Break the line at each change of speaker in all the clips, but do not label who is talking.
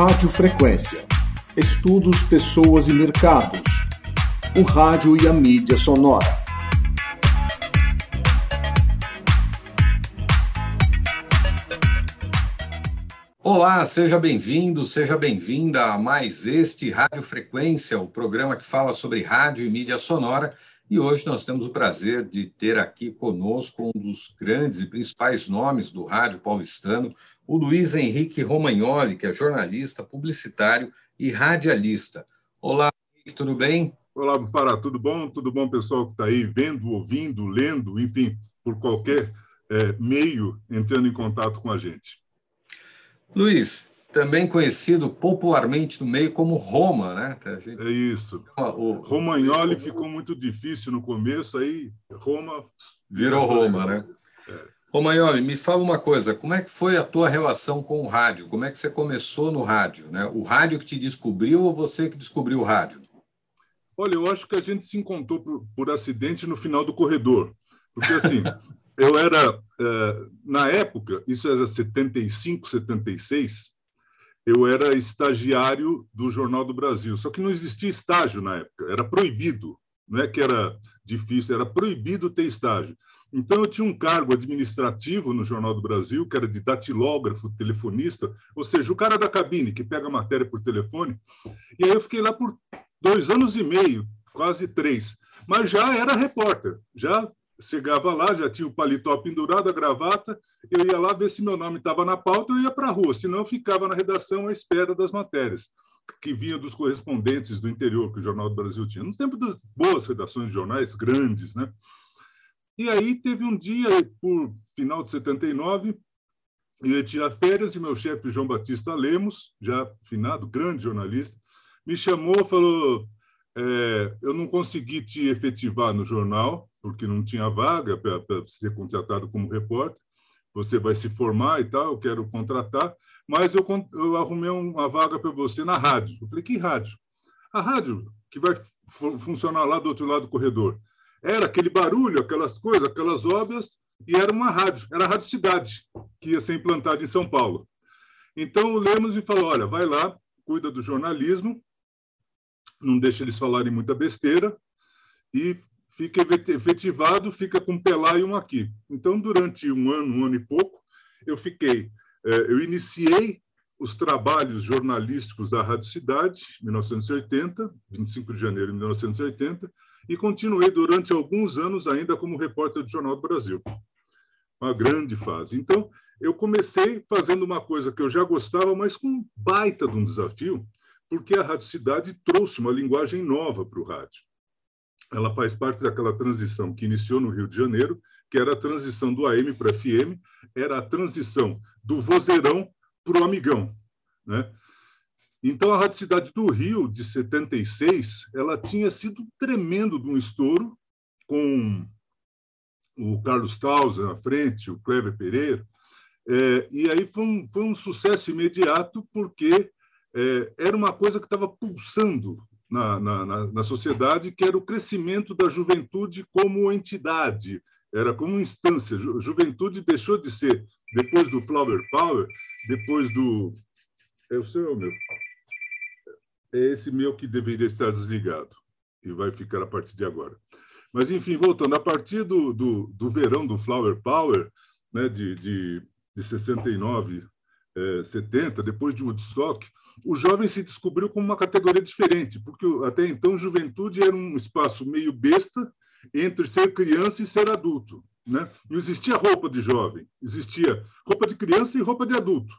Rádio Frequência. Estudos, pessoas e mercados. O rádio e a mídia sonora.
Olá, seja bem-vindo, seja bem-vinda a mais este Rádio Frequência, o programa que fala sobre rádio e mídia sonora. E hoje nós temos o prazer de ter aqui conosco um dos grandes e principais nomes do rádio paulistano, o Luiz Henrique Romagnoli, que é jornalista, publicitário e radialista. Olá, tudo bem?
Olá, Bufara, tudo bom? Tudo bom, pessoal que está aí vendo, ouvindo, lendo, enfim, por qualquer é, meio entrando em contato com a gente.
Luiz, também conhecido popularmente no meio como Roma, né?
Gente... É isso. O... Romagnoli ficou muito difícil no começo, aí Roma
virou Roma, né? É. Romagnoli, me fala uma coisa, como é que foi a tua relação com o rádio? Como é que você começou no rádio, né? O rádio que te descobriu ou você que descobriu o rádio?
Olha, eu acho que a gente se encontrou por, por acidente no final do corredor, porque assim, eu era é, na época, isso era 75, 76, eu era estagiário do Jornal do Brasil. Só que não existia estágio na época, era proibido. Não é que era difícil, era proibido ter estágio. Então, eu tinha um cargo administrativo no Jornal do Brasil, que era de datilógrafo, telefonista, ou seja, o cara da cabine que pega a matéria por telefone. E aí eu fiquei lá por dois anos e meio, quase três. Mas já era repórter, já chegava lá, já tinha o paletó pendurado, a gravata, eu ia lá ver se meu nome estava na pauta, eu ia para a rua, senão eu ficava na redação à espera das matérias que vinham dos correspondentes do interior que o Jornal do Brasil tinha, no tempo das boas redações de jornais grandes, né? E aí teve um dia, por final de 79, eu tinha férias e meu chefe João Batista Lemos, já finado, grande jornalista, me chamou, falou: é, eu não consegui te efetivar no jornal, porque não tinha vaga para ser contratado como repórter. Você vai se formar e tal, eu quero contratar, mas eu, eu arrumei uma vaga para você na rádio. Eu falei, que rádio? A rádio que vai funcionar lá do outro lado do corredor. Era aquele barulho, aquelas coisas, aquelas obras, e era uma rádio, era a Rádio Cidade, que ia ser implantada em São Paulo. Então o Lemos me falou: olha, vai lá, cuida do jornalismo, não deixa eles falarem muita besteira e fica efetivado, fica com Pelá e um aqui. Então, durante um ano, um ano e pouco, eu fiquei, é, eu iniciei os trabalhos jornalísticos da Rádio Cidade, 1980, 25 de janeiro de 1980, e continuei durante alguns anos ainda como repórter do Jornal do Brasil. Uma grande fase. Então, eu comecei fazendo uma coisa que eu já gostava, mas com um baita de um desafio, porque a Rádio Cidade trouxe uma linguagem nova para o rádio. Ela faz parte daquela transição que iniciou no Rio de Janeiro, que era a transição do AM para FM, era a transição do vozeirão para o amigão. Né? Então, a Rádio Cidade do Rio, de 76, ela tinha sido tremendo de um estouro, com o Carlos Tausa na frente, o Cleber Pereira, é, e aí foi um, foi um sucesso imediato, porque é, era uma coisa que estava pulsando na, na, na, sociedade, que era o crescimento da juventude como entidade, era como instância. Ju, juventude deixou de ser, depois do Flower Power, depois do. É o seu é o meu? É esse meu que deveria estar desligado e vai ficar a partir de agora. Mas, enfim, voltando, a partir do, do, do verão do Flower Power, né, de, de, de 69, é, 70, depois de Woodstock, o jovem se descobriu como uma categoria diferente, porque até então juventude era um espaço meio besta entre ser criança e ser adulto. Né? Não existia roupa de jovem, existia roupa de criança e roupa de adulto.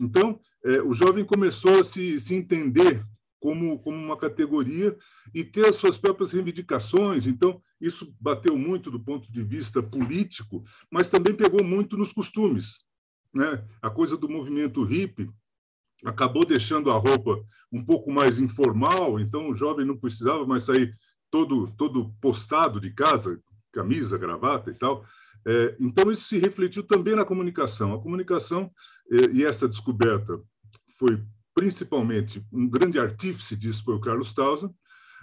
Então, é, o jovem começou a se, se entender como, como uma categoria e ter as suas próprias reivindicações. Então, isso bateu muito do ponto de vista político, mas também pegou muito nos costumes. Né? A coisa do movimento hippie acabou deixando a roupa um pouco mais informal, então o jovem não precisava mais sair todo, todo postado de casa, camisa, gravata e tal. É, então, isso se refletiu também na comunicação. A comunicação, é, e essa descoberta foi principalmente um grande artífice disso foi o Carlos Townsend,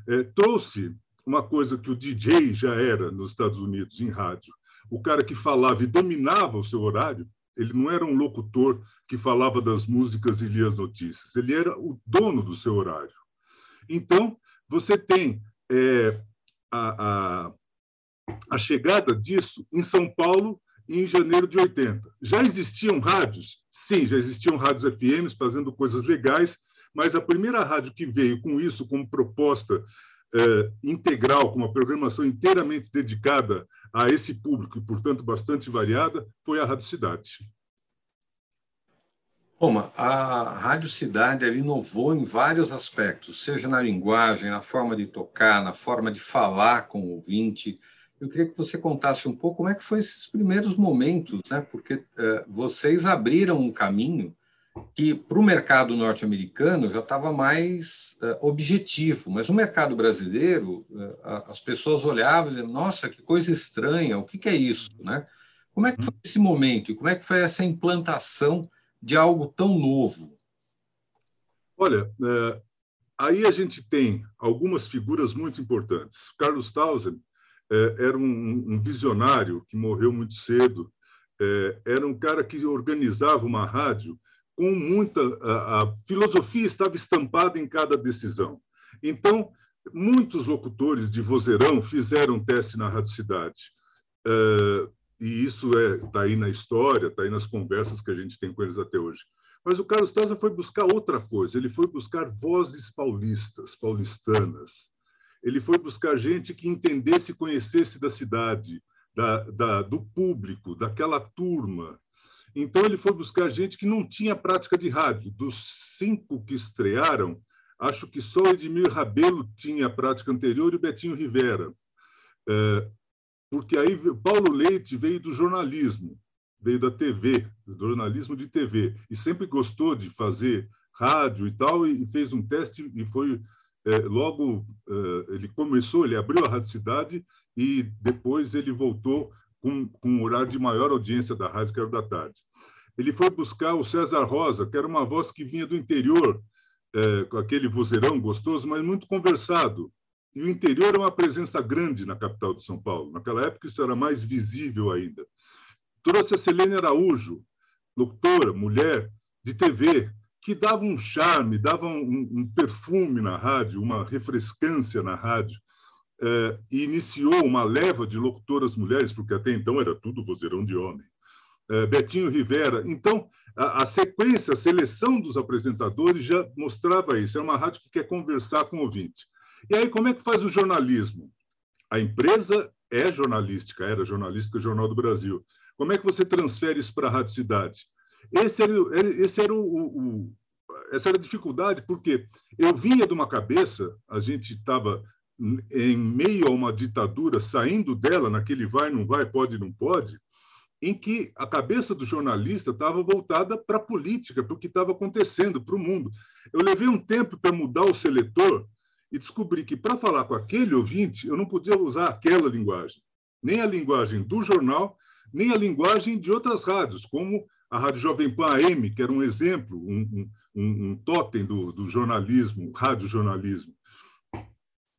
é, trouxe uma coisa que o DJ já era nos Estados Unidos em rádio, o cara que falava e dominava o seu horário, Ele não era um locutor que falava das músicas e lia as notícias. Ele era o dono do seu horário. Então, você tem é, a, a, a chegada disso em São Paulo em janeiro de 80. Já existiam rádios? Sim, já existiam rádios FMs fazendo coisas legais, mas a primeira rádio que veio com isso como proposta é, integral, com uma programação inteiramente dedicada a esse público e, portanto, bastante variada, foi a Rádio Cidade.
Roma, a Rádio Cidade inovou em vários aspectos, seja na linguagem, na forma de tocar, na forma de falar com o ouvinte. Eu queria que você contasse um pouco como é que foi esses primeiros momentos, né? Porque uh, vocês abriram um caminho que para o mercado norte-americano já estava mais uh, objetivo, mas no mercado brasileiro uh, as pessoas olhavam e diziam, nossa, que coisa estranha, o que, que é isso? Né? Como é que foi esse momento e como é que foi essa implantação de algo tão novo?
Olha, é, aí a gente tem algumas figuras muito importantes. Carlos Tausen é, era um, um, visionário que morreu muito cedo, é, era um cara que organizava uma rádio com muita a, a, filosofia estava estampada em cada decisão. Então, muitos locutores de vozeirão fizeram teste na Rádio Cidade. Uh, e isso está é, tá aí na história, está aí nas conversas que a gente tem com eles até hoje. Mas o Carlos Taza foi buscar outra coisa, ele foi buscar vozes paulistas, paulistanas. Ele foi buscar gente que entendesse e conhecesse da cidade, da, da, do público, daquela turma, então, ele foi buscar gente que não tinha prática de rádio. Dos cinco que estrearam, acho que só Edmir Rabelo tinha prática anterior e o Betinho Rivera. É, porque aí Paulo Leite veio do jornalismo, veio da TV, do jornalismo de TV, e sempre gostou de fazer rádio e tal, e fez um teste e foi é, logo é, ele começou, ele abriu a Rádio Cidade e depois ele voltou com, com um horário de maior audiência da rádio, que era da tarde. Ele foi buscar o César Rosa, que era uma voz que vinha do interior, é, com aquele vozeirão gostoso, mas muito conversado. E o interior é uma presença grande na capital de São Paulo. Naquela época, isso era mais visível ainda. Trouxe a Selene Araújo, locutora, mulher, de TV, que dava um charme, dava um, um perfume na rádio, uma refrescância na rádio eh, iniciou uma leva de locutoras mulheres, porque até então era tudo vozeirão de homem. Eh, Betinho Rivera. Então, a, a, sequência, a seleção dos apresentadores já mostrava isso. É uma rádio que quer conversar com o ouvinte. E aí, como é que faz o jornalismo? A empresa é jornalística, era jornalística Jornal do Brasil. Como é que você transfere isso para a Rádio Cidade? Esse era, esse era o, o, essa era a dificuldade, porque eu vinha de uma cabeça, a gente estava em meio a uma ditadura, saindo dela, naquele vai, não vai, pode, não pode, em que a cabeça do jornalista estava voltada para a política, para o que estava acontecendo, para o mundo. Eu levei um tempo para mudar o seletor e descobri que, para falar com aquele ouvinte, eu não podia usar aquela linguagem, nem a linguagem do jornal, nem a linguagem de outras rádios, como a Rádio Jovem Pan AM, que era um exemplo, um, um, um totem do, do jornalismo.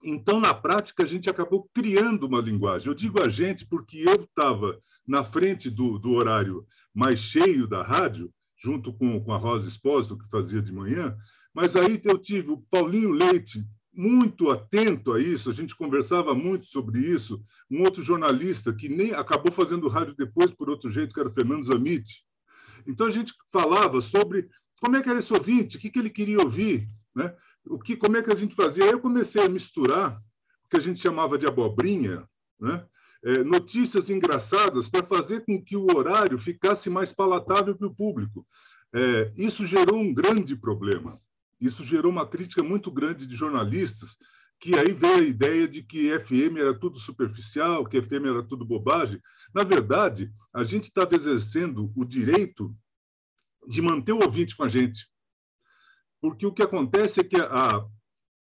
Então, na prática, a gente acabou criando uma linguagem. Eu digo a gente porque eu estava na frente do, do, horário mais cheio da rádio, junto com, com a Rosa Espósito, que fazia de manhã, mas aí eu tive o Paulinho Leite, muito atento a isso, a gente conversava muito sobre isso, um outro jornalista que nem acabou fazendo rádio depois por outro jeito, que era Fernando Zamit. Então, a gente falava sobre como é que era esse ouvinte, o que, que ele queria ouvir, né? O que, como é que a gente fazia? Eu comecei a misturar o que a gente chamava de abobrinha, né? É, notícias engraçadas para fazer com que o horário ficasse mais palatável para o público. É, isso gerou um grande problema. Isso gerou uma crítica muito grande de jornalistas, que aí veio a ideia de que FM era tudo superficial, que FM era tudo bobagem. Na verdade, a gente estava exercendo o direito de manter o ouvinte com a gente. Porque o que acontece é que,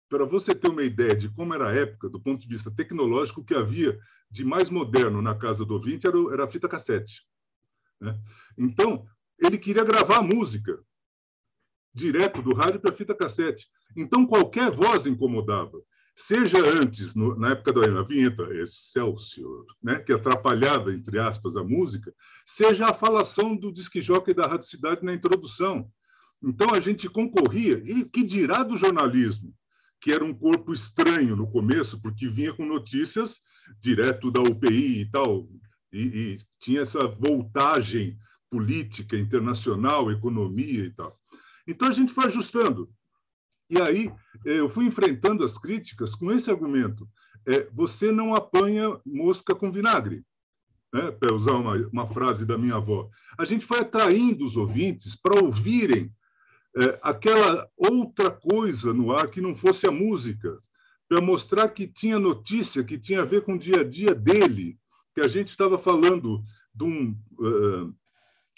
para você ter uma ideia de como era a época, do ponto de vista tecnológico, o que havia de mais moderno na casa do ouvinte era, era a fita cassete. Né? Então, ele queria gravar a música direto do rádio para a fita cassete. Então, qualquer voz incomodava. seja antes, no, na época da vinheta Excelsior, né, que atrapalhava, entre aspas, a música, seja a falação do disque jockey da Rádio Cidade na introdução. Então, a gente concorria, e que dirá do jornalismo, que era um corpo estranho no começo, porque vinha com notícias direto da UPI e tal, e, e tinha essa voltagem política, internacional, economia e tal. Então, a gente foi ajustando. E aí eh, eu fui enfrentando as críticas com esse argumento. É, você não apanha mosca com vinagre, né? para usar uma, uma frase da minha avó. A gente foi atraindo os ouvintes para ouvirem é, aquela outra coisa no ar que não fosse a música, para mostrar que tinha notícia que tinha a ver com o dia a dia dele, que a gente estava falando de, um, uh,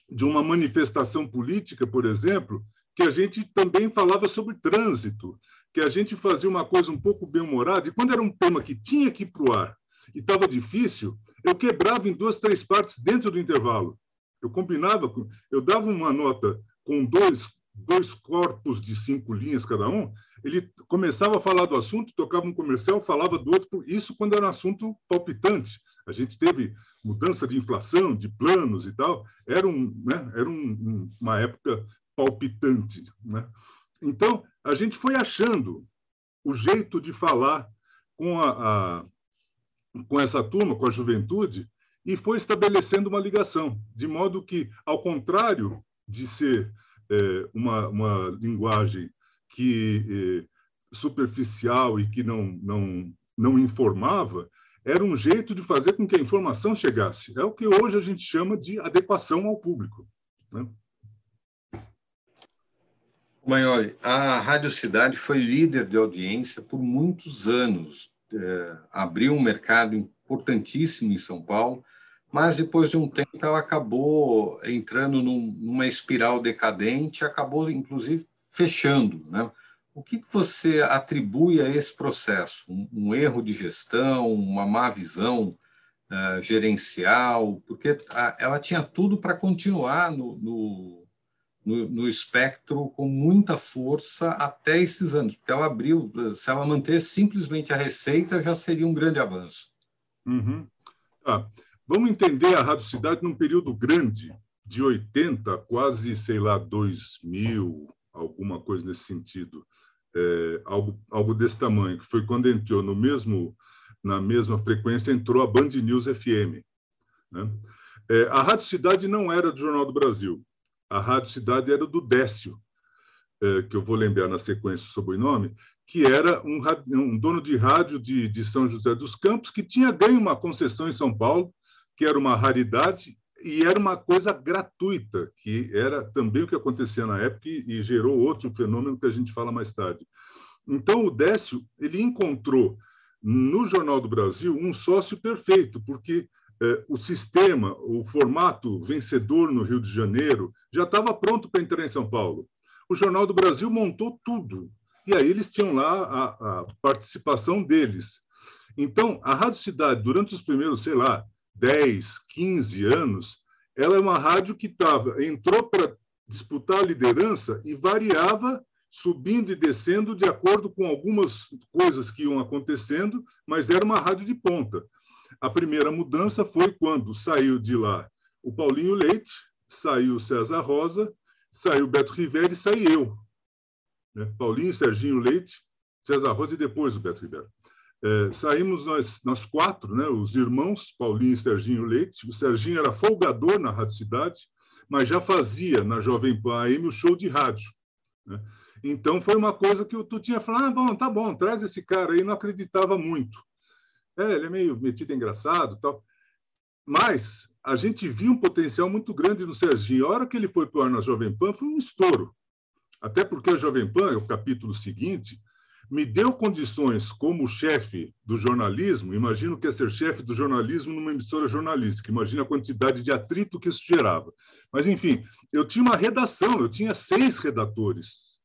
de uma manifestação política, por exemplo, que a gente também falava sobre trânsito, que a gente fazia uma coisa um pouco bem-humorada, e quando era um tema que tinha que ir para o ar e estava difícil, eu quebrava em duas, três partes dentro do intervalo. Eu combinava, eu dava uma nota com dois, dois corpos de cinco linhas cada um, ele começava a falar do assunto, tocava um comercial, falava do outro, isso quando era um assunto palpitante. A gente teve mudança de inflação, de planos e tal, era, um, né, era um, uma época palpitante. Né? Então, a gente foi achando o jeito de falar com, a, a, com essa turma, com a juventude, e foi estabelecendo uma ligação, de modo que, ao contrário de ser é, uma, uma linguagem que é, superficial e que não, não, não informava, era um jeito de fazer com que a informação chegasse. É o que hoje a gente chama de adequação ao público. Né?
Maior, a Rádio Cidade foi líder de audiência por muitos anos. É, abriu um mercado importantíssimo em São Paulo, mas depois de um tempo ela acabou entrando num, numa espiral decadente, acabou inclusive fechando. Né? O que você atribui a esse processo? Um, um erro de gestão, uma má visão uh, gerencial? Porque a, ela tinha tudo para continuar no, no no, no, espectro com muita força até esses anos, porque ela abriu, se ela mantesse simplesmente a receita, já seria um grande avanço.
Uhum. Ah, vamos entender a Rádio Cidade num período grande, de 80, quase, sei lá, 2000, alguma coisa nesse sentido, é, algo, algo desse tamanho, que foi quando entrou no mesmo, na mesma frequência, entrou a Band News FM. Né? É, a Rádio Cidade não era do Jornal do Brasil, a Rádio Cidade era do Décio, é, que eu vou lembrar na sequência o sobrenome, que era um, um dono de rádio de, de, São José dos Campos, que tinha ganho uma concessão em São Paulo, que era uma raridade e era uma coisa gratuita, que era também o que acontecia na época e, gerou outro fenômeno que a gente fala mais tarde. Então, o Décio ele encontrou no Jornal do Brasil um sócio perfeito, porque é, o sistema, o formato vencedor no Rio de Janeiro já estava pronto para entrar em São Paulo. O Jornal do Brasil montou tudo. E aí eles tinham lá a, a participação deles. Então, a Rádio Cidade, durante os primeiros, sei lá, 10, 15 anos, ela é uma rádio que tava, entrou para disputar a liderança e variava subindo e descendo de acordo com algumas coisas que iam acontecendo, mas era uma rádio de ponta. A primeira mudança foi quando saiu de lá o Paulinho Leite, saiu o César Rosa, saiu Beto Rivera e saí eu. Né? Paulinho, Serginho Leite, César Rosa e depois o Beto Rivera. É, saímos nós, nós quatro, né, os irmãos Paulinho e Serginho Leite. O Serginho era folgador na Rádio Cidade, mas já fazia na Jovem Pan AM o show de rádio. Né? Então foi uma coisa que tu tinha falado, ah, bom, tá bom, traz esse cara aí, não acreditava muito. É, ele é meio metido engraçado tal. Mas a gente viu um potencial muito grande no Serginho. A hora que ele foi para o ar na Jovem Pan foi um estouro. Até porque a Jovem Pan, o capítulo seguinte, me deu condições como chefe do jornalismo. Imagino que é ser chefe do jornalismo numa emissora jornalística. Imagina a quantidade de atrito que isso gerava. Mas, enfim, eu tinha uma redação, eu tinha seis redatores.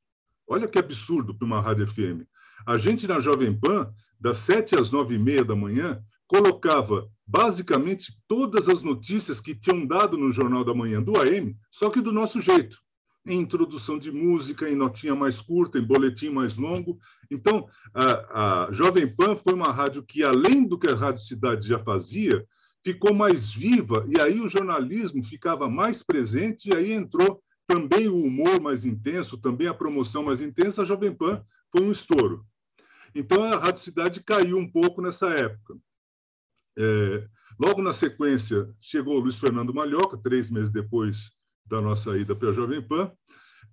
Olha que absurdo para uma rádio FM. A gente na Jovem Pan das sete às nove e meia da manhã, colocava basicamente todas as notícias que tinham dado no Jornal da Manhã do AM, só que do nosso jeito. Em introdução de música, em notinha mais curta, em boletim mais longo. Então, a, a Jovem Pan foi uma rádio que, além do que a Rádio Cidade já fazia, ficou mais viva, e aí o jornalismo ficava mais presente, e aí entrou também o humor mais intenso, também a promoção mais intensa. A Jovem Pan foi um estouro. Então, a Rádio Cidade caiu um pouco nessa época. É, logo na sequência, chegou o Luiz Fernando Malhoca, três meses depois da nossa ida para a Jovem Pan,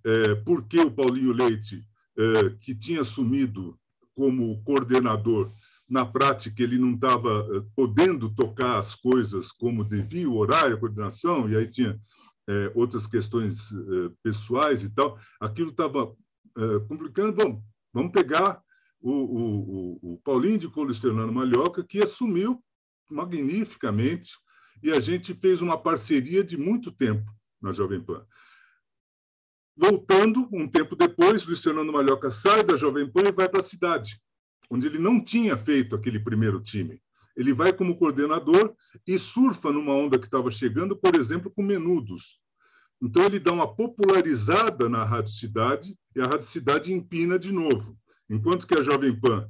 é, porque o Paulinho Leite, é, que tinha assumido como coordenador, na prática ele não estava é, podendo tocar as coisas como devia, o horário, a coordenação, e aí tinha é, outras questões é, pessoais e tal, aquilo estava complicando. Bom, vamos pegar o, o, o, Paulinho de Colo Fernando Malhoca, que assumiu magnificamente, e a gente fez uma parceria de muito tempo na Jovem Pan. Voltando, um tempo depois, Luiz Fernando Malhoca sai da Jovem Pan e vai para a cidade, onde ele não tinha feito aquele primeiro time. Ele vai como coordenador e surfa numa onda que estava chegando, por exemplo, com Menudos. Então, ele dá uma popularizada na Rádio Cidade e a Rádio Cidade empina de novo. Enquanto que a Jovem Pan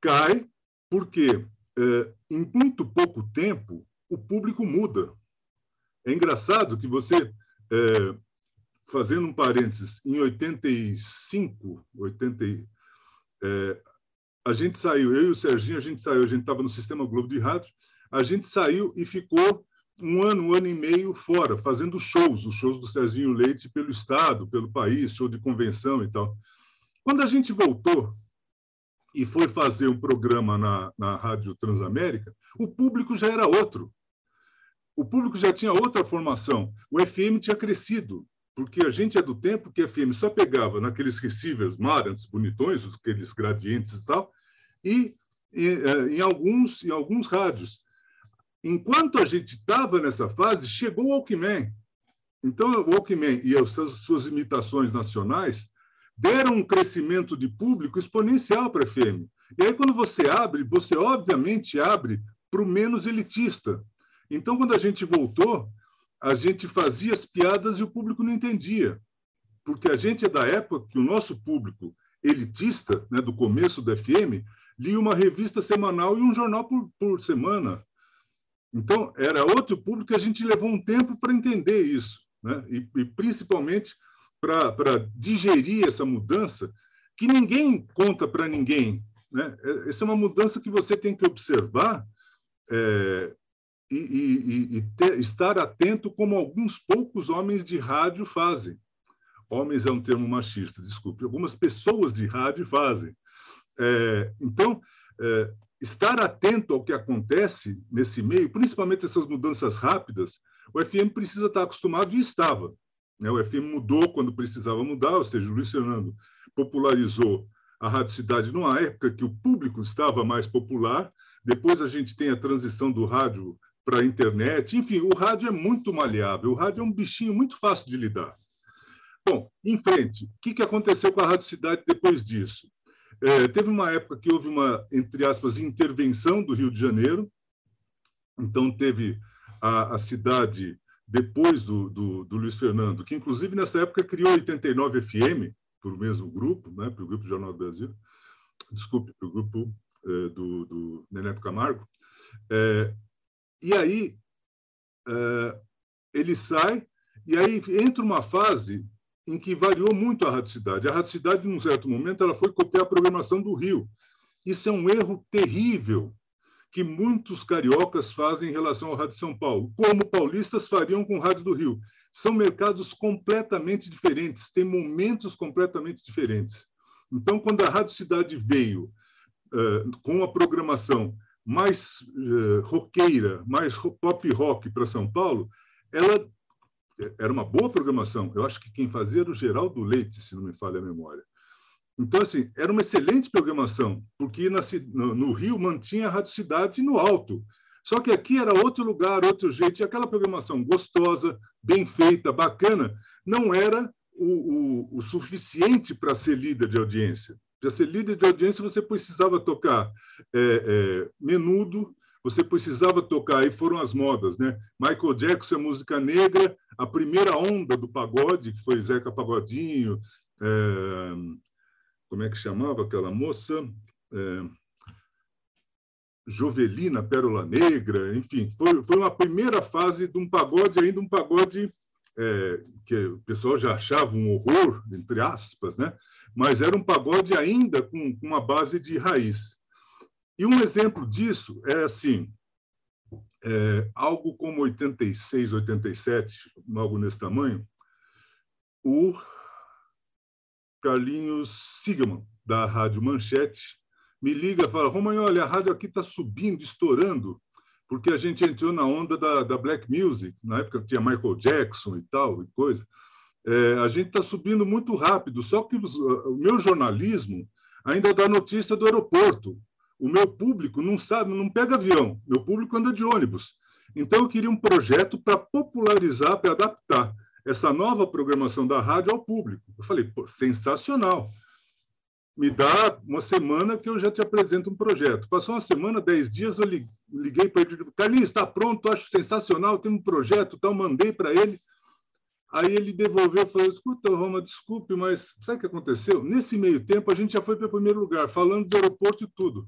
cai, porque é, em muito pouco tempo o público muda. É engraçado que você, é, fazendo um parênteses, em 85, 80, é, a gente saiu, eu e o Serginho, a gente saiu, a gente estava no Sistema Globo de Rádio, a gente saiu e ficou um ano, um ano e meio fora, fazendo shows, os shows do Serginho Leite pelo Estado, pelo país, show de convenção e tal. Quando a gente voltou e foi fazer um programa na, na Rádio Transamérica, o público já era outro. O público já tinha outra formação. O FM tinha crescido, porque a gente é do tempo que a FM só pegava naqueles receivers Marantz bonitões, aqueles gradientes e tal, e, e é, em, alguns, em alguns rádios. Enquanto a gente estava nessa fase, chegou o Walkman. Então, o Walkman e as suas imitações nacionais deram um crescimento de público exponencial para a FM. E aí, quando você abre, você obviamente abre para o menos elitista. Então, quando a gente voltou, a gente fazia as piadas e o público não entendia. Porque a gente é da época que o nosso público elitista, né, do começo da FM, lia uma revista semanal e um jornal por, por semana. Então, era outro público que a gente levou um tempo para entender isso. Né? E, e principalmente para digerir essa mudança que ninguém conta para ninguém. Né? É, essa é uma mudança que você tem que observar é, e, e, e ter, estar atento como alguns poucos homens de rádio fazem. Homens é um termo machista, desculpe. Algumas pessoas de rádio fazem. É, então, é, estar atento ao que acontece nesse meio, principalmente essas mudanças rápidas, o FM precisa estar acostumado e estava. Né? O FM mudou quando precisava mudar, ou seja, o Luiz Fernando popularizou a Rádio Cidade numa época que o público estava mais popular. Depois a gente tem a transição do rádio para a internet. Enfim, o rádio é muito maleável, o rádio é um bichinho muito fácil de lidar. Bom, em frente, o que, que aconteceu com a Rádio Cidade depois disso? É, teve uma época que houve uma, entre aspas, intervenção do Rio de Janeiro. Então, teve a, a cidade depois do, do, do, Luiz Fernando, que inclusive nessa época criou 89 FM, para o mesmo grupo, né, para o Grupo Jornal do Brasil, desculpe, para o grupo é, do, do Neneto Camargo. É, e aí é, ele sai, e aí entra uma fase em que variou muito a radicidade. A radicidade, num certo momento, ela foi copiar a programação do Rio. Isso é um erro terrível, que muitos cariocas fazem em relação ao Rádio São Paulo, como paulistas fariam com o Rádio do Rio. São mercados completamente diferentes, têm momentos completamente diferentes. Então, quando a Rádio Cidade veio uh, com a programação mais uh, roqueira, mais pop rock para São Paulo, ela era uma boa programação. Eu acho que quem fazia era o Geraldo Leite, se não me falha a memória. Então, assim, era uma excelente programação, porque na, no, no, Rio mantinha a Rádio Cidade no alto. Só que aqui era outro lugar, outro jeito, e aquela programação gostosa, bem feita, bacana, não era o, o, o suficiente para ser líder de audiência. Para ser líder de audiência, você precisava tocar é, é, menudo, você precisava tocar, aí foram as modas, né? Michael Jackson, é música negra, a primeira onda do pagode, que foi Zeca Pagodinho, é, como é que chamava aquela moça? É, Jovelina, Pérola Negra, enfim, foi, foi uma primeira fase de um pagode, ainda um pagode é, que o pessoal já achava um horror, entre aspas, né? mas era um pagode ainda com, com uma base de raiz. E um exemplo disso é assim, é, algo como 86, 87, algo nesse tamanho, o Carlinhos Sigman, da Rádio Manchete, me liga e fala, Romagnoli, a rádio aqui está subindo, estourando, porque a gente entrou na onda da, da black music, na época tinha Michael Jackson e tal, e coisa. É, a gente está subindo muito rápido, só que os, o meu jornalismo ainda dá notícia do aeroporto. O meu público não sabe, não pega avião, meu público anda de ônibus. Então, eu queria um projeto para popularizar, para adaptar essa nova programação da rádio ao público. Eu falei, pô, sensacional. Me dá uma semana que eu já te apresento um projeto. Passou uma semana, dez dias, eu liguei para ele, Carlinhos, está pronto, acho sensacional, tem um projeto, tal, mandei para ele. Aí ele devolveu e falou: escuta, Roma, desculpe, mas sabe o que aconteceu? Nesse meio tempo, a gente já foi para o primeiro lugar, falando do aeroporto e tudo.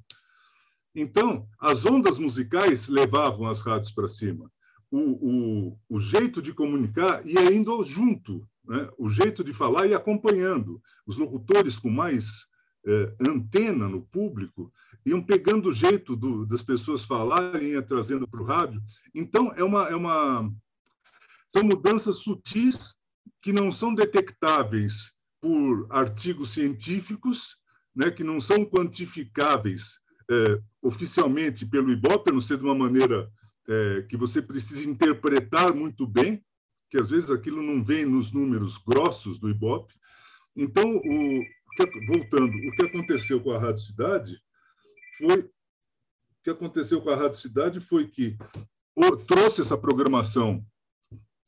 Então, as ondas musicais levavam as rádios para cima. O, o, o, jeito de comunicar ia indo junto, né? o jeito de falar ia acompanhando. Os locutores com mais é, antena no público iam pegando o jeito do, das pessoas falarem, ia trazendo para o rádio. Então, é uma, é uma são mudanças sutis que não são detectáveis por artigos científicos, né, que não são quantificáveis é, oficialmente pelo IBOP, a não ser de uma maneira é, que você precisa interpretar muito bem, que às vezes aquilo não vem nos números grossos do IBOP. Então, o, voltando, o que aconteceu com a Rádio Cidade foi o que aconteceu com a Rádio Cidade foi que trouxe essa programação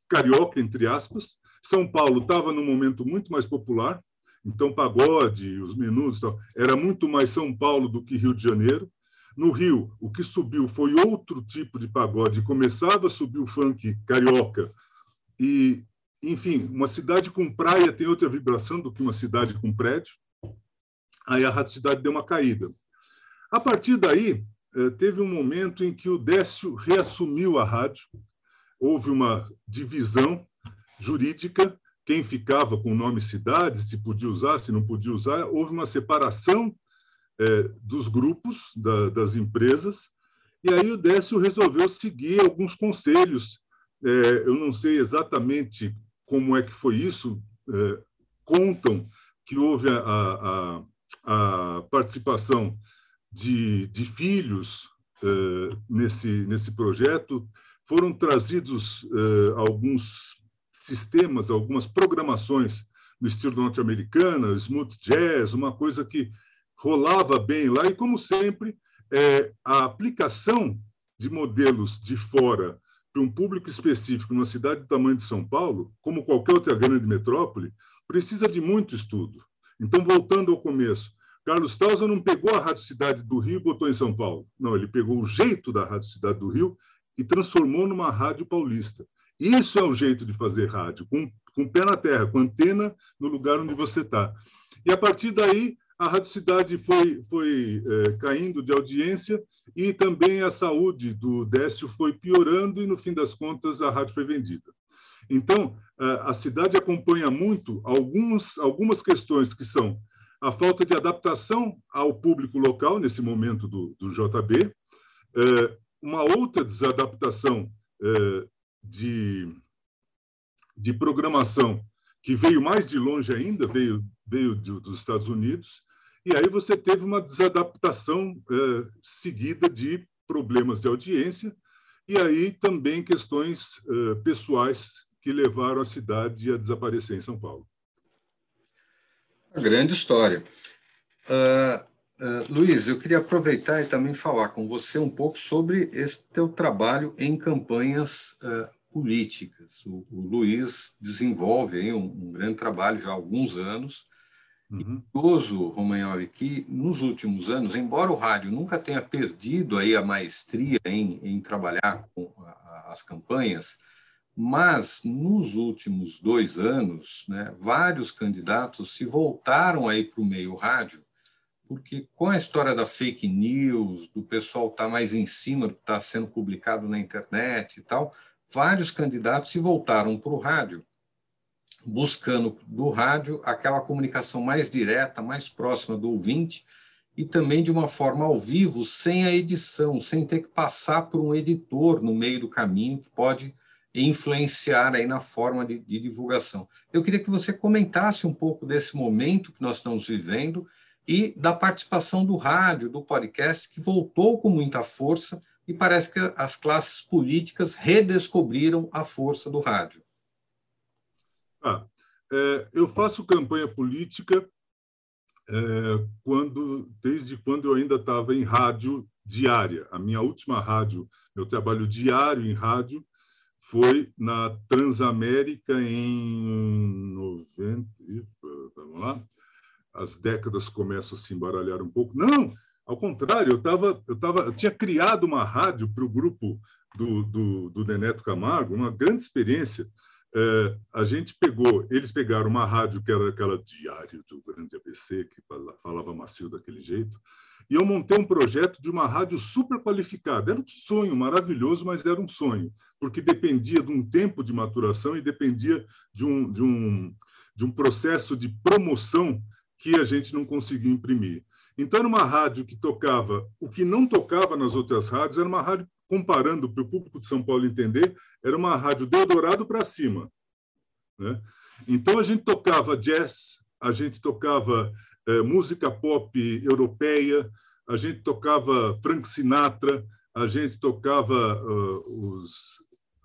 carioca, entre aspas. São Paulo estava num momento muito mais popular, então pagode, os menus, era muito mais São Paulo do que Rio de Janeiro. No Rio, o que subiu foi outro tipo de pagode, começava a subir o funk carioca. E, enfim, uma cidade com praia tem outra vibração do que uma cidade com prédio. Aí a Rádio Cidade deu uma caída. A partir daí, eh, teve um momento em que o Décio reassumiu a rádio, houve uma divisão jurídica, quem ficava com o nome cidade, se podia usar, se não podia usar, houve uma separação é, dos grupos, da, das empresas, e aí o Décio resolveu seguir alguns conselhos. É, eu não sei exatamente como é que foi isso, é, contam que houve a, a, a participação de, de filhos é, nesse, nesse projeto, foram trazidos uh, alguns sistemas, algumas programações no estilo norte-americano, smooth jazz, uma coisa que rolava bem lá. E, como sempre, é, a aplicação de modelos de fora para um público específico numa cidade do tamanho de São Paulo, como qualquer outra grande metrópole, precisa de muito estudo. Então, voltando ao começo, Carlos Tausa não pegou a Rádio Cidade do Rio e botou em São Paulo. Não, ele pegou o jeito da Rádio Cidade do Rio e transformou numa rádio paulista. Isso é o jeito de fazer rádio, com, com pé na terra, com antena no lugar onde você está. E a partir daí, a Rádio Cidade foi, foi é, caindo de audiência e também a saúde do Décio foi piorando e, no fim das contas, a rádio foi vendida. Então, a cidade acompanha muito algumas, algumas questões que são a falta de adaptação ao público local, nesse momento do, do JB, é, uma outra desadaptação é, de, de programação que veio mais de longe ainda, veio, veio de, dos Estados Unidos, e aí você teve uma desadaptação é, seguida de problemas de audiência, e aí também questões é, pessoais que levaram a cidade a desaparecer em São Paulo.
Uma grande história. Uh, Uh, Luiz, eu queria aproveitar e também falar com você um pouco sobre esse teu trabalho em campanhas uh, políticas. O, o, Luiz desenvolve aí um, um, grande trabalho já há alguns anos Uhum. curioso, Romagnoli, que nos últimos anos, embora o rádio nunca tenha perdido aí a maestria em, em trabalhar com a, as campanhas, mas nos últimos dois anos, né, vários candidatos se voltaram aí para o meio rádio, porque com a história da fake news, do pessoal estar tá mais em cima do que está sendo publicado na internet e tal, vários candidatos se voltaram para o rádio buscando do rádio aquela comunicação mais direta, mais próxima do ouvinte e também de uma forma ao vivo, sem a edição, sem ter que passar por um editor no meio do caminho que pode influenciar aí na forma de, de divulgação. Eu queria que você comentasse um pouco desse momento que nós estamos vivendo e da participação do rádio, do podcast, que voltou com muita força e parece que as classes políticas redescobriram a força do rádio.
Ah, é, eu faço campanha política é, quando, desde quando eu ainda estava em rádio diária. A minha última rádio, meu trabalho diário em rádio, foi na Transamérica em 90. Vamos lá? As décadas começam a se embaralhar um pouco. Não, ao contrário, eu, tava, eu, tava, eu tinha criado uma rádio para o grupo do, do, do Neneto Camargo, uma grande experiência é, a gente pegou, eles pegaram uma rádio que era aquela diário do grande ABC, que falava macio daquele jeito, e eu montei um projeto de uma rádio super qualificada. Era um sonho maravilhoso, mas era um sonho, porque dependia de um tempo de maturação e dependia de um, de um, de um processo de promoção que a gente não conseguia imprimir. Então, era uma rádio que tocava o que não tocava nas outras rádios, era uma rádio comparando para o público de São Paulo entender, era uma rádio Deodorado para cima. Né? Então a gente tocava jazz, a gente tocava eh, música pop europeia, a gente tocava Frank Sinatra, a gente tocava uh, os,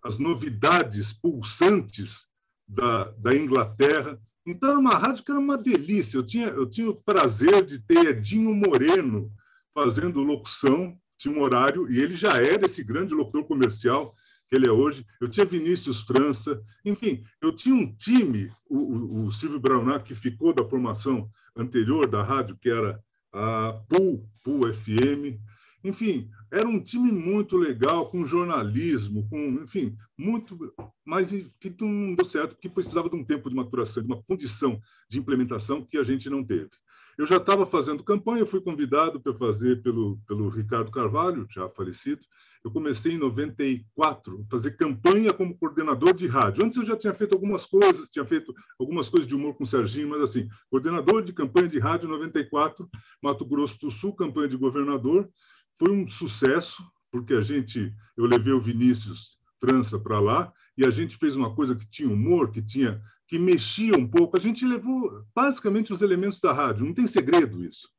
as novidades pulsantes da, da Inglaterra. Então era uma rádio que era uma delícia. Eu tinha, eu tinha o prazer de ter Edinho Moreno fazendo locução tinha um horário, e ele já era esse grande locutor comercial que ele é hoje. Eu tinha Vinícius França, enfim, eu tinha um time, o, o, o Silvio Braunac, que ficou da formação anterior da rádio, que era a PUL, PUL FM. Enfim, era um time muito legal, com jornalismo, com, enfim, muito, mas que não deu certo, porque precisava de um tempo de maturação, de uma condição de implementação que a gente não teve. Eu já estava fazendo campanha, fui convidado para fazer pelo, pelo Ricardo Carvalho, já falecido. Eu comecei em 94 a fazer campanha como coordenador de rádio. Antes eu já tinha feito algumas coisas, tinha feito algumas coisas de humor com o Serginho, mas assim, coordenador de campanha de rádio 94, Mato Grosso do Sul, campanha de governador. Foi um sucesso, porque a gente, eu levei o Vinícius França para lá e a gente fez uma coisa que tinha humor, que tinha que mexia um pouco. A gente levou basicamente os elementos da rádio, não tem segredo isso.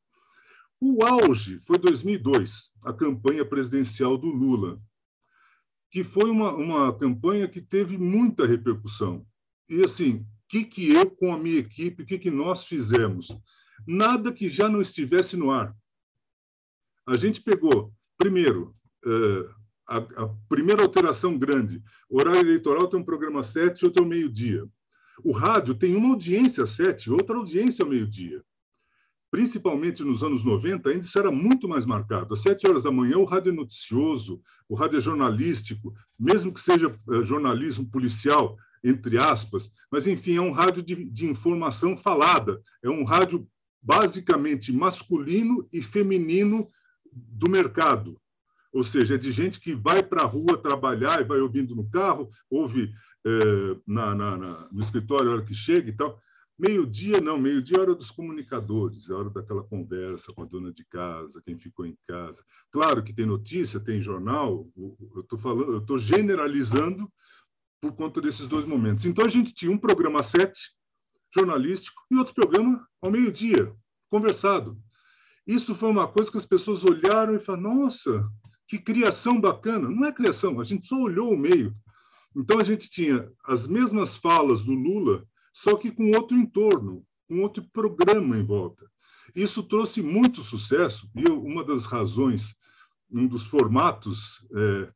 O auge foi 2002, a campanha presidencial do Lula, que foi uma, uma campanha que teve muita repercussão. E assim, o que, que eu com a minha equipe, o que, que nós fizemos? Nada que já não estivesse no ar. A gente pegou, primeiro, eh, a, primeira alteração grande, horário eleitoral tem um programa sete, outro é o meio-dia. O rádio tem uma audiência às sete, outra audiência ao meio-dia. Principalmente nos anos 90, ainda isso era muito mais marcado. Às sete horas da manhã, o rádio é noticioso, o rádio é jornalístico, mesmo que seja eh, jornalismo policial, entre aspas, mas, enfim, é um rádio de, de informação falada, é um rádio basicamente masculino e feminino do mercado, ou seja, é de gente que vai para a rua trabalhar e vai ouvindo no carro, ouve é, na, na, na, no escritório a hora que chega e tal. Meio-dia, não, meio-dia é hora dos comunicadores, é hora daquela conversa com a dona de casa, quem ficou em casa. Claro que tem notícia, tem jornal, eu estou falando, eu generalizando por conta desses dois momentos. Então a gente tinha um programa sete, jornalístico, e outro programa ao meio-dia, conversado. Isso foi uma coisa que as pessoas olharam e falaram: nossa, que criação bacana. Não é criação, a gente só olhou o meio. Então a gente tinha as mesmas falas do Lula, só que com outro entorno, com outro programa em volta. Isso trouxe muito sucesso e uma das razões, um dos formatos é,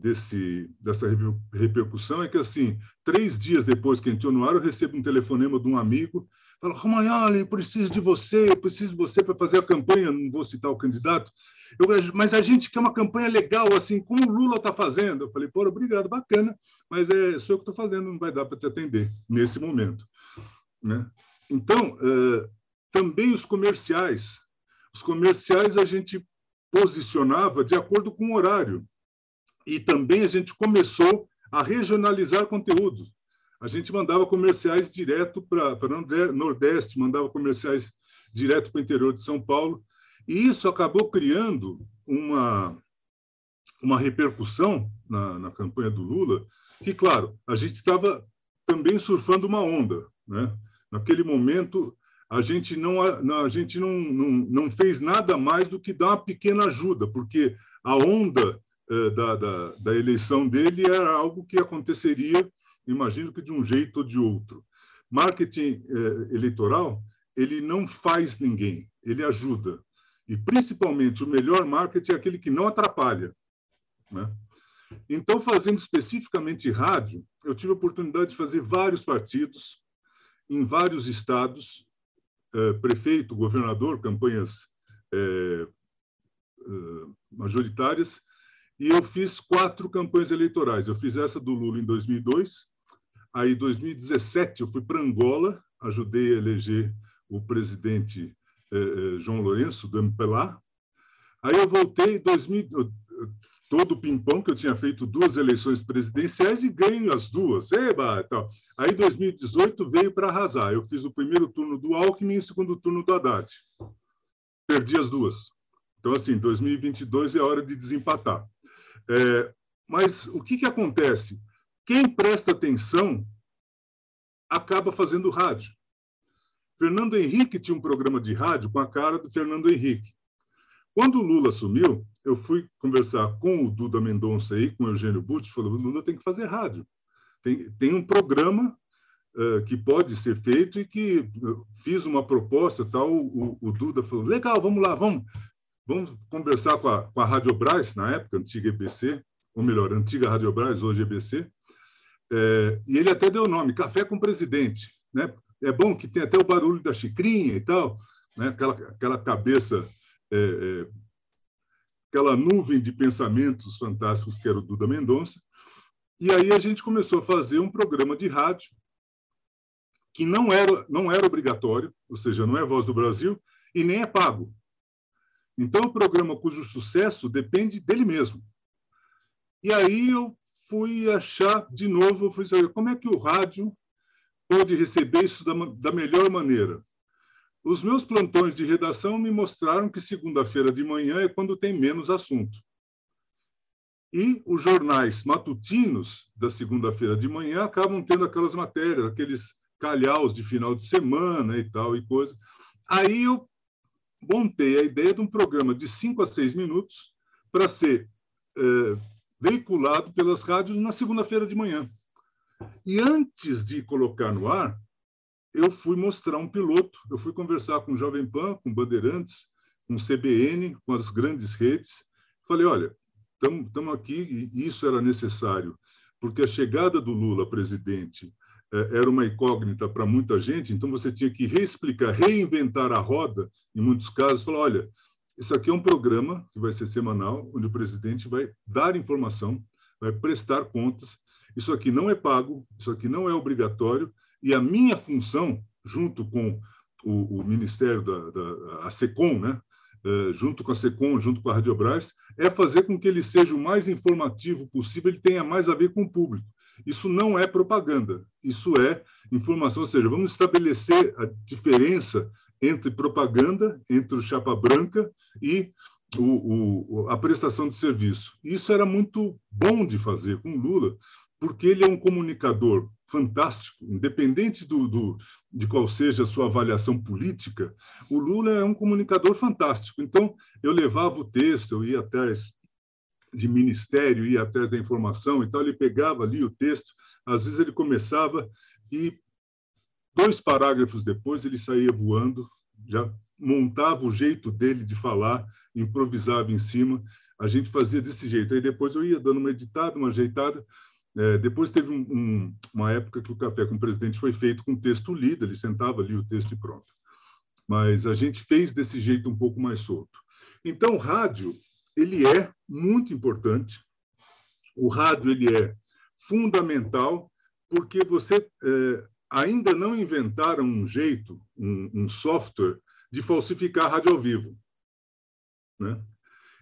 desse, dessa repercussão é que, assim, três dias depois que entrou no ar, eu recebo um telefonema de um amigo, fala, Romagnoli, preciso de você, eu preciso de você para fazer a campanha, não vou citar o candidato, eu, mas a gente quer uma campanha legal, assim, como o Lula está fazendo. Eu falei, pô, obrigado, bacana, mas é só eu que estou fazendo, não vai dar para te atender nesse momento. Né? Então, é, também os comerciais. Os comerciais a gente posicionava de acordo com o horário. E também a gente começou a regionalizar conteúdos. A gente mandava comerciais direto para o Nordeste, mandava comerciais direto para o interior de São Paulo. E isso acabou criando uma, uma repercussão na, na campanha do Lula, que, claro, a gente estava também surfando uma onda. Né? Naquele momento, a gente não, a gente não, não, não fez nada mais do que dar uma pequena ajuda, porque a onda da, da, da, eleição dele era algo que aconteceria, imagino que de um jeito ou de outro. Marketing eh, eleitoral, ele não faz ninguém, ele ajuda. E, principalmente, o melhor marketing é aquele que não atrapalha. Né? Então, fazendo especificamente rádio, eu tive a oportunidade de fazer vários partidos em vários estados, eh, prefeito, governador, campanhas eh, eh, majoritárias, e eu fiz quatro campanhas eleitorais. Eu fiz essa do Lula em 2002, aí em 2017 eu fui para Angola, ajudei a eleger o presidente João Lourenço, do MPLA. Aí eu voltei em 2000, todo o pimpão, que eu tinha feito duas eleições presidenciais e ganho as duas. Eba, tal. Aí, em 2018, veio para arrasar. Eu fiz o primeiro turno do Alckmin e o segundo turno do Haddad. Perdi as duas. Então, assim, 2022 é hora de desempatar. É, mas o que, que acontece? Quem presta atenção acaba fazendo rádio. Fernando Henrique tinha um programa de rádio com a cara do Fernando Henrique. Quando o Lula assumiu, eu fui conversar com o Duda Mendonça e com o Eugênio Butch, falou, Lula tem que fazer rádio. Tem, tem um programa uh, que pode ser feito e que fiz uma proposta, tal, o, o, Duda falou, legal, vamos lá, vamos, vamos conversar com a, com a Rádio Brás, na época, antiga EBC, ou melhor, antiga Rádio Brás, hoje EBC, é, e ele até deu o nome, Café com Presidente. Né? É bom que tem até o barulho da xicrinha e tal, né? aquela, aquela cabeça é, é, aquela nuvem de pensamentos fantásticos que era o Duda Mendonça. E aí a gente começou a fazer um programa de rádio que não era, não era obrigatório, ou seja, não é Voz do Brasil e nem é pago. Então, é um programa cujo sucesso depende dele mesmo. E aí eu fui achar de novo, fui saber como é que o rádio pode receber isso da, da melhor maneira. Os meus plantões de redação me mostraram que segunda-feira de manhã é quando tem menos assunto. E os jornais matutinos da segunda-feira de manhã acabam tendo aquelas matérias, aqueles calhaus de final de semana e tal e coisa. Aí eu montei a ideia de um programa de cinco a seis minutos para ser é, veiculado pelas rádios na segunda-feira de manhã. E antes de colocar no ar, eu fui mostrar um piloto, eu fui conversar com o Jovem Pan, com Bandeirantes, com o CBN, com as grandes redes. Falei, olha, estamos aqui e isso era necessário, porque a chegada do Lula presidente era uma incógnita para muita gente, então você tinha que reexplicar, reinventar a roda, em muitos casos, falar, olha, isso aqui é um programa que vai ser semanal, onde o presidente vai dar informação, vai prestar contas. Isso aqui não é pago, isso aqui não é obrigatório, e a minha função, junto com o, o Ministério da, da a SECOM, né? Uh, junto com a SECOM, junto com a Radiobras, é fazer com que ele seja o mais informativo possível, ele tenha mais a ver com o público. Isso não é propaganda, isso é informação, ou seja, vamos estabelecer a diferença entre propaganda, entre o chapa branca e o, o, a prestação de serviço. Isso era muito bom de fazer com Lula, porque ele é um comunicador fantástico, independente do, do, de qual seja a sua avaliação política, o Lula é um comunicador fantástico. Então, eu levava o texto, eu ia atrás de ministério, ia atrás da informação, então ele pegava ali o texto, às vezes ele começava e dois parágrafos depois ele saía voando, já montava o jeito dele de falar, improvisava em cima. a gente fazia desse jeito. Aí depois eu ia dando uma editada, uma ajeitada. É, depois teve um, um, uma época que o Café com o Presidente foi feito com texto lido, ele sentava ali o texto e pronto. Mas a gente fez desse jeito um pouco mais solto. Então, rádio, ele é muito importante. O rádio, ele é fundamental porque você é, ainda não inventaram um jeito, um, um, software de falsificar rádio ao vivo. Né?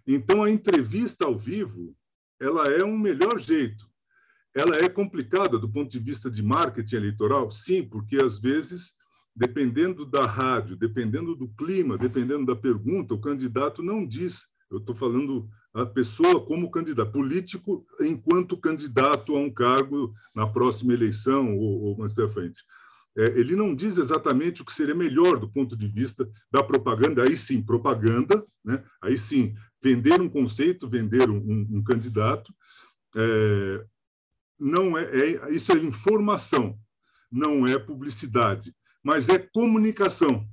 Então, a entrevista ao vivo, ela é um melhor jeito ela é complicada do ponto de vista de marketing eleitoral? Sim, porque às vezes, dependendo da rádio, dependendo do clima, dependendo da pergunta, o candidato não diz. Eu estou falando a pessoa como candidato, político enquanto candidato a um cargo na próxima eleição ou, ou mais para frente. É, ele não diz exatamente o que seria melhor do ponto de vista da propaganda. Aí sim, propaganda, né? aí sim, vender um conceito, vender um, um, um candidato. É, não é, é, isso é informação, não é publicidade, mas é comunicação.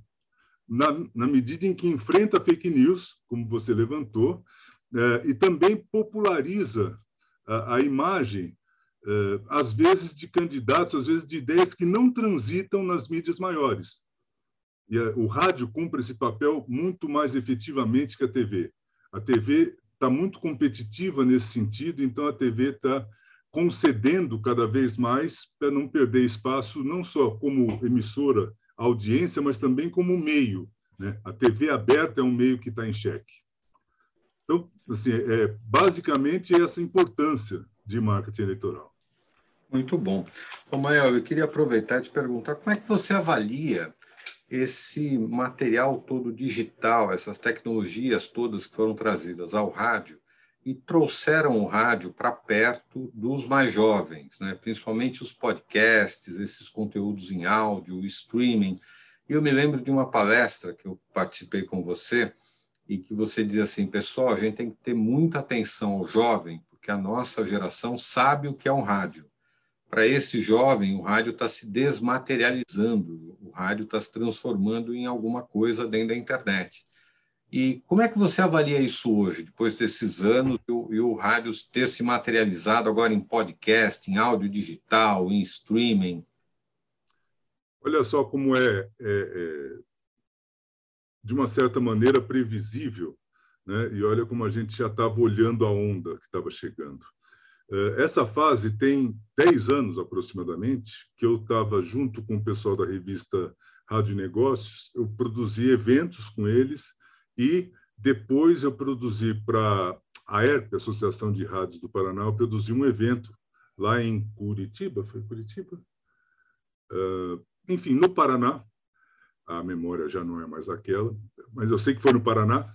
Na, na medida em que enfrenta fake news, como você levantou, é, e também populariza a, a imagem, é, às vezes de candidatos, às vezes de ideias que não transitam nas mídias maiores. E o rádio cumpre esse papel muito mais efetivamente que a TV. A TV está muito competitiva nesse sentido, então a TV está concedendo cada vez mais para não perder espaço, não só como emissora, audiência, mas também como meio. Né? A TV aberta é um meio que está em xeque. Então, assim, é basicamente essa importância de marketing eleitoral.
Muito bom. Mael, eu queria aproveitar e te perguntar como é que você avalia esse material todo digital, essas tecnologias todas que foram trazidas ao rádio, e trouxeram o rádio para perto dos mais jovens, né? principalmente os podcasts, esses conteúdos em áudio, o streaming. Eu me lembro de uma palestra que eu participei com você e que você diz assim, pessoal, a gente tem que ter muita atenção ao jovem, porque a nossa geração sabe o que é um rádio. Para esse jovem, o rádio está se desmaterializando, o rádio está se transformando em alguma coisa dentro da internet. E como é que você avalia isso hoje, depois desses anos, e o, e o rádio ter se materializado agora em podcast, em áudio digital, em streaming?
Olha só como é, é, é de uma certa maneira, previsível, né? e olha como a gente já estava olhando a onda que estava chegando. É, essa fase tem 10 anos aproximadamente, que eu estava junto com o pessoal da revista Rádio Negócios, eu produzi eventos com eles e depois eu produzi para a ERP, Associação de Rádios do Paraná, eu produzi um evento lá em Curitiba, foi Curitiba? Uh, enfim, no Paraná, a memória já não é mais aquela, mas eu sei que foi no Paraná.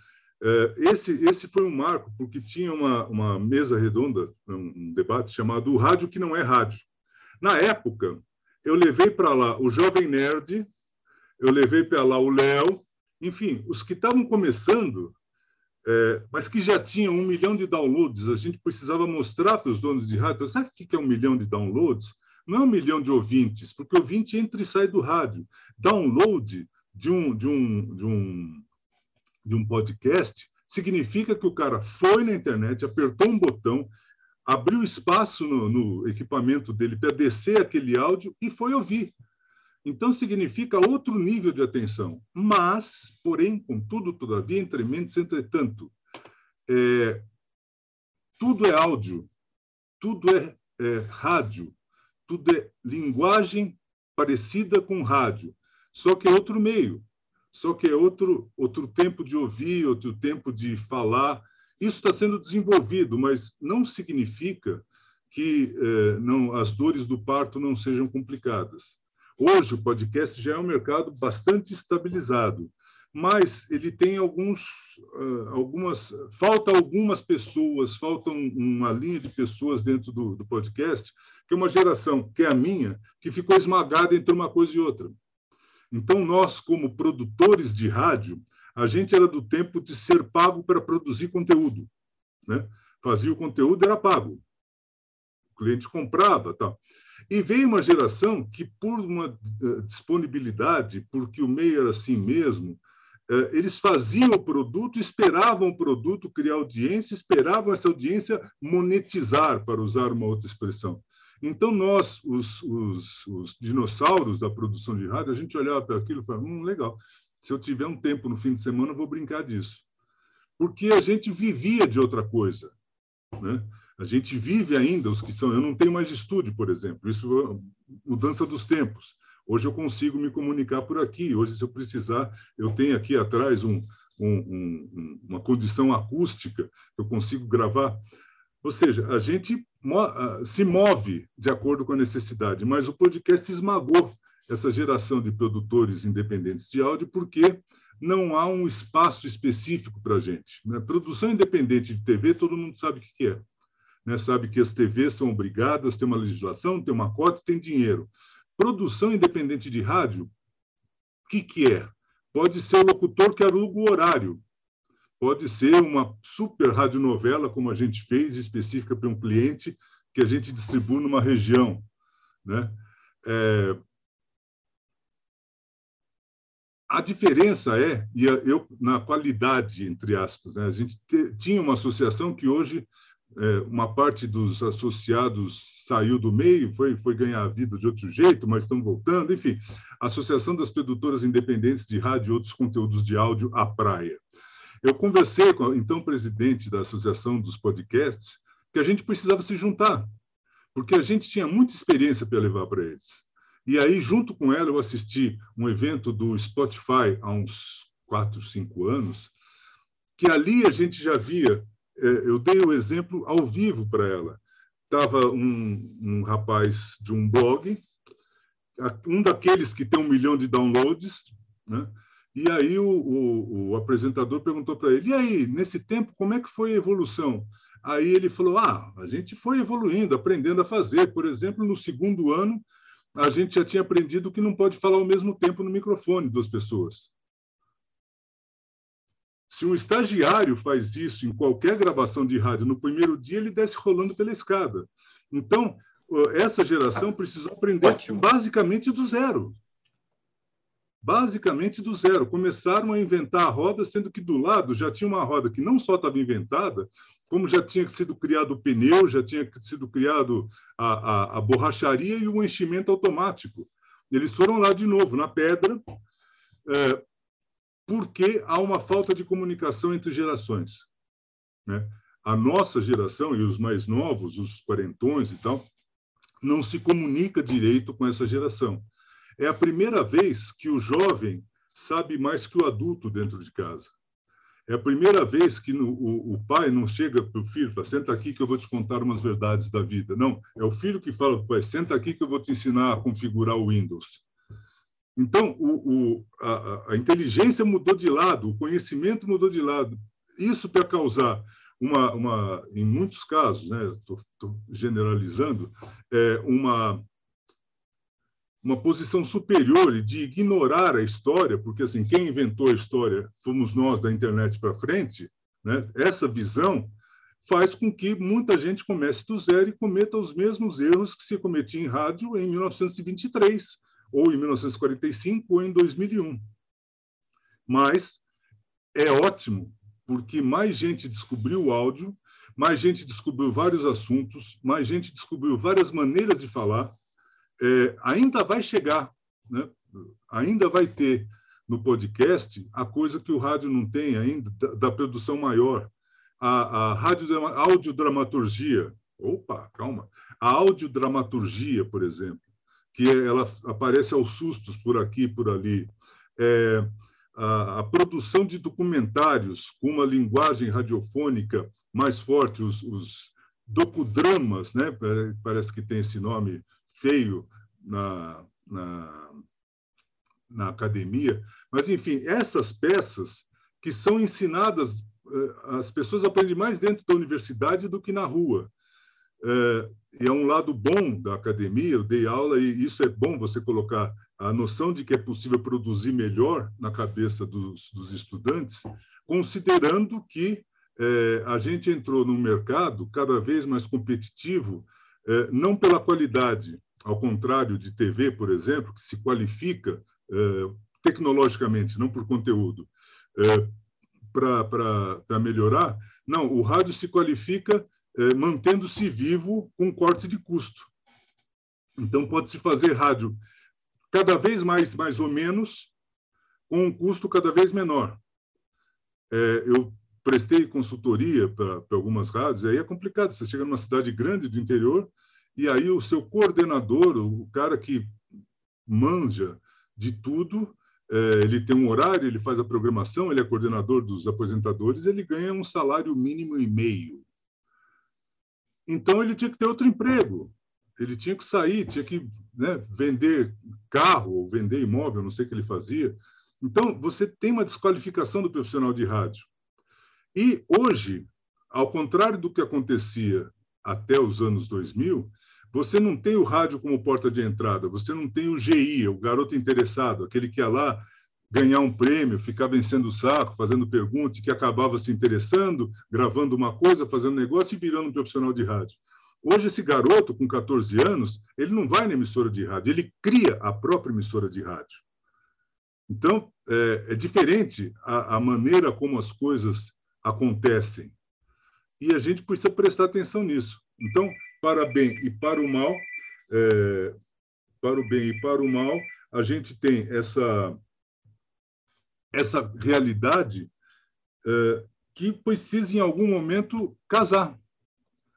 Uh, esse, esse foi um marco, porque tinha uma, uma mesa redonda, um, um debate chamado O Rádio que Não é Rádio. Na época, eu levei para lá o Jovem Nerd, eu levei para lá o Léo, enfim, os que estavam começando, é, mas que já tinham um milhão de downloads, a gente precisava mostrar para os donos de rádio, sabe o que é um milhão de downloads? Não é um milhão de ouvintes, porque ouvinte entra e sai do rádio. Download de um, de um, de um, de um podcast significa que o cara foi na internet, apertou um botão, abriu espaço no, no equipamento dele para descer aquele áudio e foi ouvir. Então, significa outro nível de atenção. Mas, porém, contudo, todavia, entre mentes, entretanto, é, tudo é áudio, tudo é, é rádio, tudo é linguagem parecida com rádio, só que é outro meio, só que é outro, outro tempo de ouvir, outro tempo de falar. Isso está sendo desenvolvido, mas não significa que eh, não, as dores do parto não sejam complicadas. Hoje, o podcast já é um mercado bastante estabilizado, mas ele tem alguns, uh, algumas, falta algumas pessoas, falta uma linha de pessoas dentro do, do podcast, que é uma geração, que é a minha, que ficou esmagada entre uma coisa e outra. Então, nós, como produtores de rádio, a gente era do tempo de ser pago para produzir conteúdo. Né? Fazia o conteúdo, era pago. O cliente comprava. Tal. E veio uma geração que, por uma eh, disponibilidade, porque o meio era assim mesmo, é, eles faziam o produto, esperavam o produto criar audiência, esperavam essa audiência monetizar, para usar uma outra expressão. Então, nós, os, os, os dinossauros da produção de rádio, a gente olhava para aquilo e falava, hum, legal, se eu tiver um tempo no fim de semana, eu vou brincar disso. Porque a gente vivia de outra coisa. Né? A gente vive ainda, os que são... Eu não tenho mais estúdio, por exemplo, isso é mudança dos tempos. Hoje eu consigo me comunicar por aqui. Hoje, se eu precisar, eu tenho aqui atrás um, um, um, uma condição acústica, eu consigo gravar. Ou seja, a gente se move de acordo com a necessidade, mas o podcast esmagou essa geração de produtores independentes de áudio porque não há um espaço específico para a gente. Né? Produção independente de TV, todo mundo sabe o que é. Né? Sabe que as TVs são obrigadas, tem uma legislação, tem uma cota, tem dinheiro. Produção independente de rádio, o que, que é? Pode ser o locutor que aluga o horário. Pode ser uma super radionovela, como a gente fez, específica para um cliente, que a gente distribui numa região. Né? É... A diferença é, e eu na qualidade, entre aspas, né? a gente tinha uma associação que hoje uma parte dos associados saiu do meio, foi, foi ganhar a vida de outro jeito, mas estão voltando, enfim. Associação das Produtoras Independentes de Rádio e Outros Conteúdos de Áudio, a Praia. Eu conversei com o então presidente da Associação dos Podcasts que a gente precisava se juntar, porque a gente tinha muita experiência para levar para eles. E aí, junto com ela, eu assisti um evento do Spotify há uns quatro, cinco anos, que ali a gente já via é, eu dei o exemplo ao vivo para ela. Estava um, um rapaz de um blog, um daqueles que tem um milhão de downloads, né? E aí o, o, o apresentador perguntou para ele: e aí, nesse tempo, como é que foi a evolução? Aí ele falou: ah, a gente foi evoluindo, aprendendo a fazer. Por exemplo, no segundo ano, a gente já tinha aprendido que não pode falar ao mesmo tempo no microfone duas pessoas. Se um estagiário faz isso em qualquer gravação de rádio no primeiro dia, ele desce rolando pela escada. Então, essa geração precisou aprender Ótimo. basicamente do zero. Basicamente do zero. Começaram a inventar a roda, sendo que do lado já tinha uma roda que não só estava inventada, como já tinha sido criado o pneu, já tinha sido criado a, a, a borracharia e o enchimento automático. Eles foram lá de novo, na pedra, é, porque há uma falta de comunicação entre gerações. Né? A nossa geração e os mais novos, os quarentões e tal, não se comunica direito com essa geração. É a primeira vez que o jovem sabe mais que o adulto dentro de casa. É a primeira vez que no, o, o, pai não chega para o filho e fala, senta aqui que eu vou te contar umas verdades da vida. Não, é o filho que fala para o pai, senta aqui que eu vou te ensinar a configurar o Windows. Então, o, o, a, a, inteligência mudou de lado, o conhecimento mudou de lado. Isso para causar uma, uma, em muitos casos, né, estou generalizando, é uma uma posição superior de ignorar a história, porque assim quem inventou a história fomos nós da internet para frente, né? Essa visão faz com que muita gente comece do zero e cometa os mesmos erros que se cometia em rádio em 1923 ou em 1945 ou em 2001. Mas é ótimo porque mais gente descobriu o áudio, mais gente descobriu vários assuntos, mais gente descobriu várias maneiras de falar. É, ainda vai chegar, né? ainda vai ter no podcast a coisa que o rádio não tem ainda, da, da produção maior. A, a rádio, audiodramaturgia. Opa, calma. A audiodramaturgia, por exemplo que ela aparece aos sustos por aqui e por ali. É, a, a, produção de documentários com uma linguagem radiofônica mais forte, os, os docudramas, né? parece que tem esse nome feio na, na, na academia, mas, enfim, essas peças que são ensinadas, é, as pessoas aprendem mais dentro da universidade do que na rua. É, é um lado bom da academia, eu dei aula e isso é bom você colocar a noção de que é possível produzir melhor na cabeça dos, dos estudantes, considerando que é, a gente entrou num mercado cada vez mais competitivo, é, não pela qualidade, ao contrário de TV, por exemplo, que se qualifica é, tecnologicamente, não por conteúdo, é, para melhorar. Não, o rádio se qualifica mantendo-se vivo com corte de custo. Então, pode-se fazer rádio cada vez mais, mais ou menos, com um custo cada vez menor. É, eu prestei consultoria para algumas rádios, aí é complicado. Você chega numa cidade grande do interior e aí o seu coordenador, o cara que manja de tudo, é, ele tem um horário, ele faz a programação, ele é coordenador dos apresentadores, ele ganha um salário mínimo e meio. Então ele tinha que ter outro emprego, ele tinha que sair, tinha que né, vender carro ou vender imóvel, não sei o que ele fazia. Então você tem uma desqualificação do profissional de rádio. E hoje, ao contrário do que acontecia até os anos 2000, você não tem o rádio como porta de entrada, você não tem o GI, o garoto interessado, aquele que ia lá ganhar um prêmio, ficar vencendo o saco, fazendo perguntas, que acabava se interessando, gravando uma coisa, fazendo negócio e virando um profissional de rádio. Hoje, esse garoto, com 14 anos, ele não vai na emissora de rádio, ele cria a própria emissora de rádio. Então, é, é diferente a, a maneira como as coisas acontecem. E a gente precisa prestar atenção nisso. Então, para bem e para o mal, é, para o bem e para o mal, a gente tem essa essa realidade é, que precisa em algum momento casar.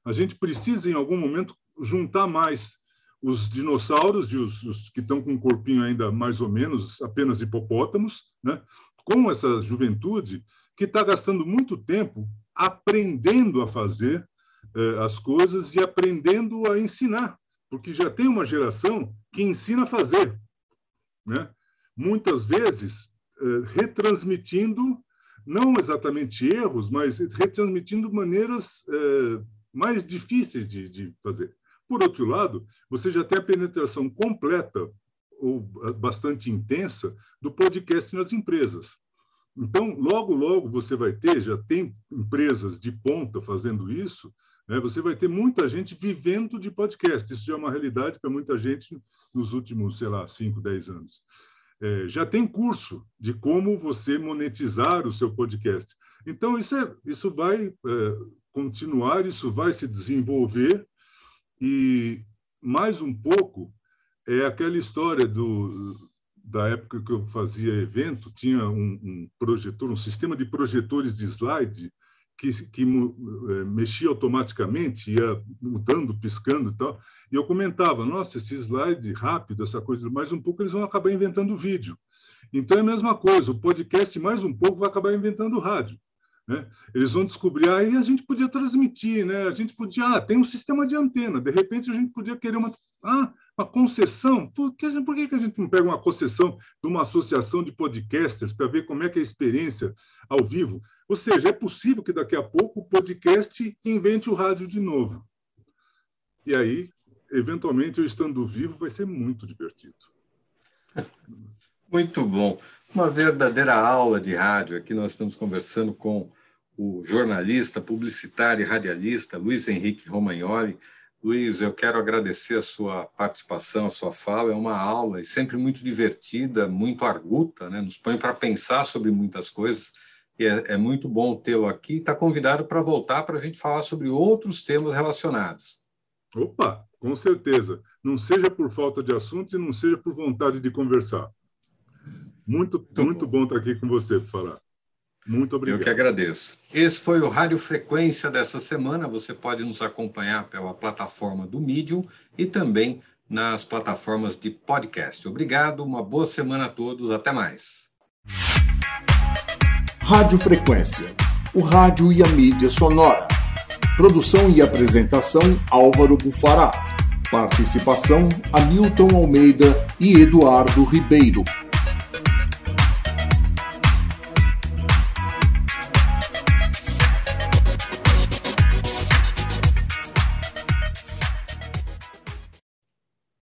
A gente precisa em algum momento juntar mais os dinossauros e os, os que estão com um corpinho ainda mais ou menos apenas hipopótamos, né? com essa juventude que está gastando muito tempo aprendendo a fazer eh, as coisas e aprendendo a ensinar, porque já tem uma geração que ensina a fazer, né? Muitas vezes retransmitindo não exatamente erros, mas retransmitindo maneiras eh, mais difíceis de, de fazer. Por outro lado, você já tem a penetração completa ou bastante intensa do podcast nas empresas. Então, logo, logo você vai ter, já tem empresas de ponta fazendo isso, né? você vai ter muita gente vivendo de podcast. Isso já é uma realidade para muita gente nos últimos, sei lá, 5, 10 anos. É, já tem curso de como você monetizar o seu podcast. Então, isso, é, isso vai é, continuar, isso vai se desenvolver, e mais um pouco é aquela história do, da época que eu fazia evento, tinha um, um projetor, um sistema de projetores de slide que, que é, mexia automaticamente, ia mudando, piscando e tal. E eu comentava, nossa, esse slide rápido, essa coisa, mais um pouco eles vão acabar inventando vídeo. Então é a mesma coisa, o podcast mais um pouco vai acabar inventando rádio. Né? Eles vão descobrir, aí a gente podia transmitir, né? a gente podia, ah, tem um sistema de antena, de repente a gente podia querer uma, ah, uma concessão. Por que, por que a gente não pega uma concessão de uma associação de podcasters para ver como é que é a experiência ao vivo? Ou seja, é possível que daqui a pouco o podcast invente o rádio de novo. E aí, eventualmente, eu estando vivo, vai ser muito divertido.
Muito bom. Uma verdadeira aula de rádio. Aqui nós estamos conversando com o jornalista, publicitário e radialista Luiz Henrique Romagnoli Luiz, eu quero agradecer a sua participação, a sua fala. É uma aula e sempre muito divertida, muito arguta, né? nos põe para pensar sobre muitas coisas. E é, é muito bom tê-lo aqui. Está convidado para voltar para a gente falar sobre outros temas relacionados.
Opa, com certeza. Não seja por falta de assunto e não seja por vontade de conversar. Muito, muito, muito bom. bom estar aqui com você para falar. Muito obrigado.
Eu que agradeço. Esse foi o Rádio Frequência dessa semana. Você pode nos acompanhar pela plataforma do Medium e também nas plataformas de podcast. Obrigado, uma boa semana a todos. Até mais.
Rádio Frequência o rádio e a mídia sonora. Produção e apresentação Álvaro Bufará. Participação Hamilton Almeida e Eduardo Ribeiro.